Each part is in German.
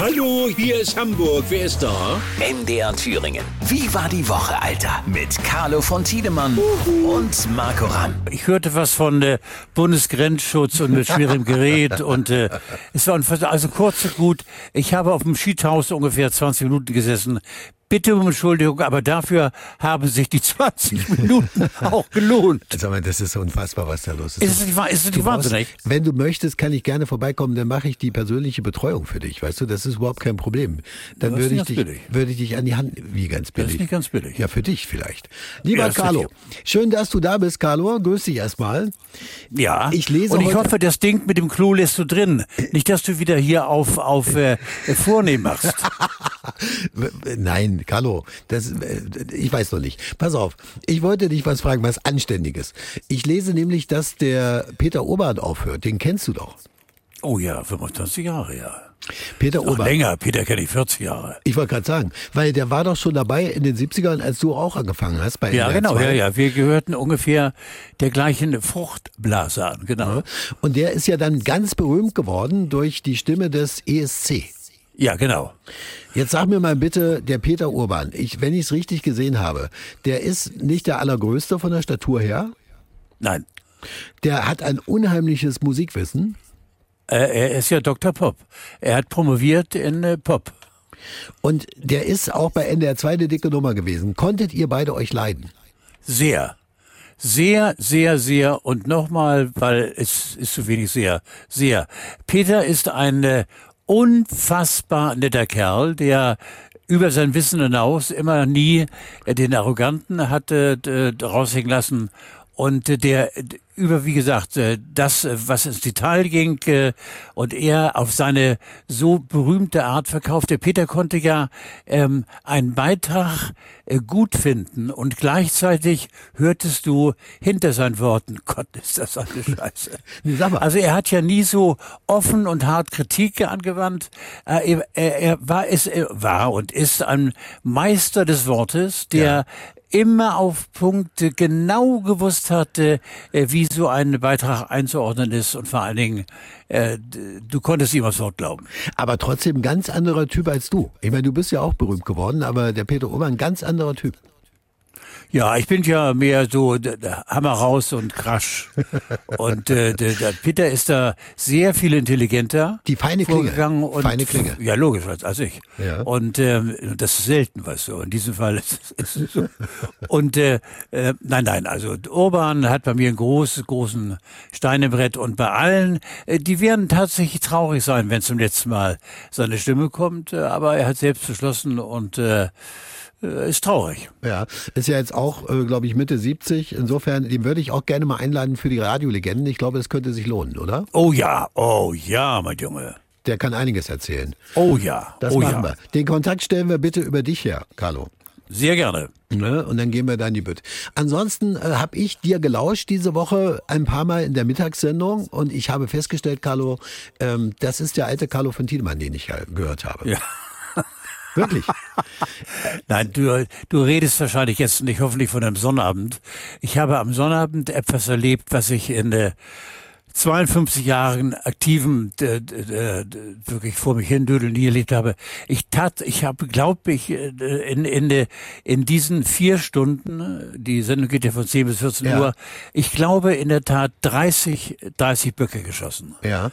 Hallo, hier ist Hamburg. Wer ist da? MDR Thüringen. Wie war die Woche, Alter? Mit Carlo von Tiedemann und Marco Ramm. Ich hörte was von äh, Bundesgrenzschutz und mit schwerem Gerät und äh, es war also kurz und gut. Ich habe auf dem Skitaus ungefähr 20 Minuten gesessen, bitte um Entschuldigung, aber dafür haben sich die 20 Minuten auch gelohnt. Sag mal, das ist unfassbar, was da los ist. Ist es nicht, ist es nicht wahnsinnig? Wenn du möchtest, kann ich gerne vorbeikommen, dann mache ich die persönliche Betreuung für dich, weißt du, das ist überhaupt kein Problem. Dann Das würde ich, dich, billig. würde ich dich an die Hand, wie ganz Das billig? ist nicht ganz billig. Ja, für dich vielleicht. Lieber Ja, das Carlo, schön, dass du da bist, Carlo. Grüß dich erstmal. Ja. Ich lese und ich hoffe, das Ding mit dem Klo lässt du drin. Nicht, dass du wieder hier auf, auf äh, vornehm machst. Nein, Carlo, das, äh, ich weiß noch nicht. Pass auf, ich wollte dich was fragen, was Anständiges. Ich lese nämlich, dass der Peter Obert aufhört. Den kennst du doch. Oh ja, 25 Jahre, ja. Peter Obert. länger, Peter kenne ich 40 Jahre. Ich wollte gerade sagen, weil der war doch schon dabei in den 70ern, als du auch angefangen hast bei Ja, NDR genau, 2. ja, ja. Wir gehörten ungefähr der gleichen Fruchtblase an, genau. Und der ist ja dann ganz berühmt geworden durch die Stimme des ESC. Ja, genau. Jetzt sag mir mal bitte, der Peter Urban, ich, wenn ich es richtig gesehen habe, der ist nicht der allergrößte von der Statur her. Nein. Der hat ein unheimliches Musikwissen. Er ist ja Dr. Pop. Er hat promoviert in äh, Pop. Und der ist auch bei NDR 2 eine dicke Nummer gewesen. Konntet ihr beide euch leiden? Sehr. Sehr, sehr, sehr und nochmal, weil es ist zu wenig sehr, sehr. Peter ist ein äh, unfassbar netter Kerl, der über sein Wissen hinaus immer nie den Arroganten hatte äh, raushängen lassen. Und äh, der über, wie gesagt, äh, das, äh, was ins Detail ging äh, und er auf seine so berühmte Art verkauft. Der Peter konnte ja ähm, einen Beitrag gut finden und gleichzeitig hörtest du hinter seinen Worten, Gott, ist das eine Scheiße. Also er hat ja nie so offen und hart Kritik angewandt. Er, er, er war, ist, er war und ist ein Meister des Wortes, der immer auf Punkte genau gewusst hatte, äh, wie so ein Beitrag einzuordnen ist und vor allen Dingen, äh, du konntest ihm aufs Wort glauben. Aber trotzdem ganz anderer Typ als du. Ich meine, du bist ja auch berühmt geworden, aber der Peter Urban ein ganz anderer Typ. Ja, ich bin ja mehr so Hammer raus und Krasch. Und äh, der, der Peter ist da sehr viel intelligenter. Die feine Klinge. Und, Feine Klinge. Ja, logisch, als, als ich. Ja. Und ähm, das ist selten, weißt du. In diesem Fall ist, ist es so. Und äh, äh, nein, nein, also Urban hat bei mir einen großen, großen Stein im Brett und bei allen, äh, die werden tatsächlich traurig sein, wenn zum letzten Mal seine Stimme kommt. Äh, aber er hat selbst beschlossen und äh, ist traurig. Ja, ist ja jetzt auch, äh, glaube ich, Mitte 70. Insofern, den würde ich auch gerne mal einladen für die Radiolegenden. Ich glaube, das könnte sich lohnen, oder? Oh ja, oh ja, mein Junge. Der kann einiges erzählen. Oh ja, Das oh machen ja. wir. Den Kontakt stellen wir bitte über dich her, Carlo. Sehr gerne. Ne? Und dann gehen wir da in die Bütt. Ansonsten äh, habe ich dir gelauscht diese Woche ein paar Mal in der Mittagssendung und ich habe festgestellt, Carlo, ähm, das ist der alte Carlo von Tiedemann, den ich ja gehört habe. Ja. Wirklich. Nein, du, du redest wahrscheinlich jetzt nicht hoffentlich von einem Sonnabend. Ich habe am Sonnabend etwas erlebt, was ich in äh, 52 Jahren aktiven äh, äh, äh, wirklich vor mich hin dödeln nie erlebt habe. Ich tat, ich habe, glaube ich, äh, in, in, äh, in diesen vier Stunden, die Sendung geht ja von 10 bis 14 Ja. Uhr, ich glaube in der Tat 30, 30 Böcke geschossen. Ja.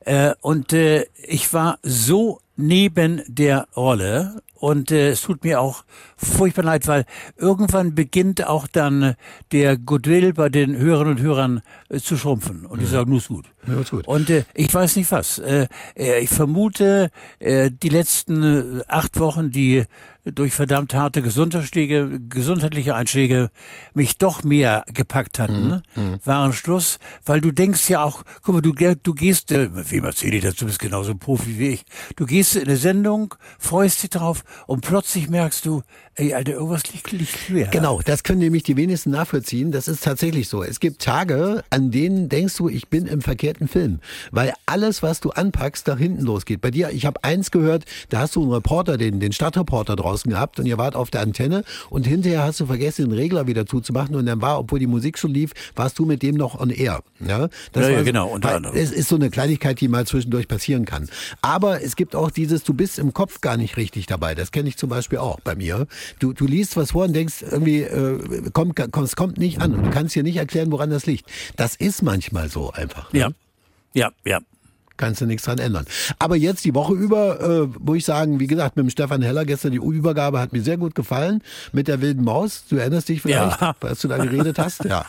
Äh, und äh, ich war so neben der Rolle und äh, es tut mir auch furchtbar leid, weil irgendwann beginnt auch dann äh, der Goodwill bei den Hörerinnen und Hörern äh, zu schrumpfen. Und die sagen, nur ist gut. Ja, ist gut. Und äh, ich weiß nicht was. Äh, äh, ich vermute, äh, die letzten äh, acht Wochen, die durch verdammt harte Gesundheitsschläge, gesundheitliche Einschläge mich doch mehr gepackt hatten, waren Schluss, weil du denkst ja auch, guck mal, du, du gehst, äh, wem erzähle ich das, du bist genauso ein Profi wie ich, du gehst in eine Sendung, freust dich drauf und plötzlich merkst du, ey, Alter, irgendwas liegt, liegt quer. Genau, das können nämlich die wenigsten nachvollziehen. Das ist tatsächlich so. Es gibt Tage, an denen denkst du, ich bin im verkehrten Film, weil alles, was du anpackst, nach hinten losgeht. Bei dir, ich habe eins gehört, da hast du einen Reporter, den, den Stadtreporter draußen gehabt und ihr wart auf der Antenne und hinterher hast du vergessen, den Regler wieder zuzumachen und dann war, obwohl die Musik schon lief, warst du mit dem noch on air. Ja, das Ja, ja, genau, unter anderem. Es ist so eine Kleinigkeit, die mal zwischendurch passieren kann. Aber es gibt auch dieses, du bist im Kopf gar nicht richtig dabei. Das kenne ich zum Beispiel auch bei mir. Du, du liest was vor und denkst irgendwie, äh, kommt, kommt, es kommt nicht an und du kannst dir nicht erklären, woran das liegt. Das ist manchmal so einfach. Ja, ja, ja. Kannst du nichts dran ändern. Aber jetzt die Woche über, äh, muss ich sagen, wie gesagt, mit dem Stefan Heller gestern die Übergabe hat mir sehr gut gefallen. Mit der wilden Maus. Du erinnerst dich vielleicht, Ja. als du da geredet hast? Ja.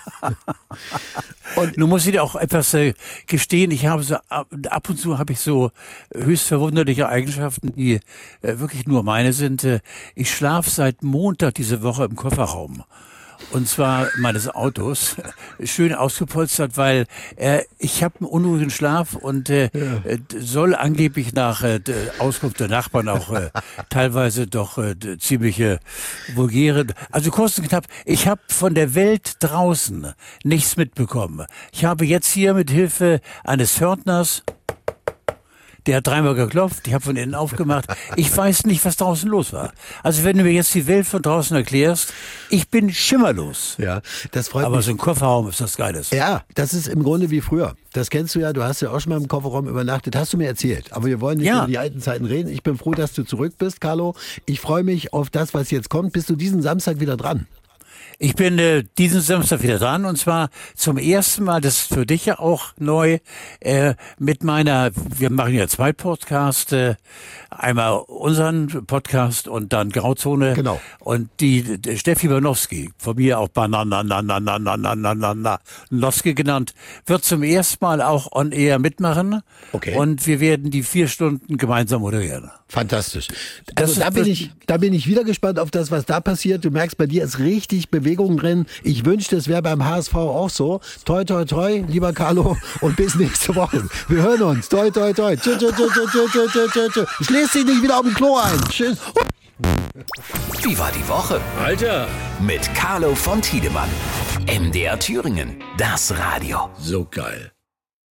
Nun muss ich dir auch etwas äh, gestehen. Ich habe so ab, ab und zu habe ich so höchst verwunderliche Eigenschaften, die äh, wirklich nur meine sind. Äh, ich schlafe seit Montag diese Woche im Kofferraum. Und zwar meines Autos, schön ausgepolstert, weil äh, ich habe einen unruhigen Schlaf und äh, äh, soll angeblich nach äh, Auskunft der Nachbarn auch äh, teilweise doch äh, ziemliche vulgäre. Also kurz und knapp, ich habe von der Welt draußen nichts mitbekommen. Ich habe jetzt hier mit Hilfe eines Pförtners der hat dreimal geklopft, ich habe von innen aufgemacht. Ich weiß nicht, was draußen los war. Also wenn du mir jetzt die Welt von draußen erklärst, ich bin schimmerlos. Ja, das freut Aber mich. so ein Kofferraum ist das Geiles. Ja, das ist im Grunde wie früher. Das kennst du ja, du hast ja auch schon mal im Kofferraum übernachtet, hast du mir erzählt. Aber wir wollen nicht Ja. über die alten Zeiten reden. Ich bin froh, dass du zurück bist, Carlo. Ich freue mich auf das, was jetzt kommt. Bist du diesen Samstag wieder dran? Ich bin äh, diesen Samstag wieder dran und zwar zum ersten Mal, das ist für dich ja auch neu, äh, mit meiner, wir machen ja zwei Podcasts, äh, einmal unseren Podcast und dann Grauzone. Genau. Und die, die Steffi Banowski, von mir auch Bananananananananananowski genannt, wird zum ersten Mal auch on air mitmachen. Okay. Und wir werden die vier Stunden gemeinsam moderieren. Fantastisch. Also da bin ich, da bin ich wieder gespannt auf das, was da passiert. Du merkst, bei dir ist richtig Bewegung drin. Ich wünschte, es wäre beim HSV auch so. Toi, toi, toi, lieber Carlo. Und bis nächste Woche. Wir hören uns. Toi, toi, toi. Tschö, tschö, tschö, tschö, tschö, tschö, tschö, tschö. Schläß dich nicht wieder auf den Klo ein. Tschüss. Wie war die Woche? Alter! Mit Carlo von Tiedemann. MDR Thüringen. Das Radio. So geil.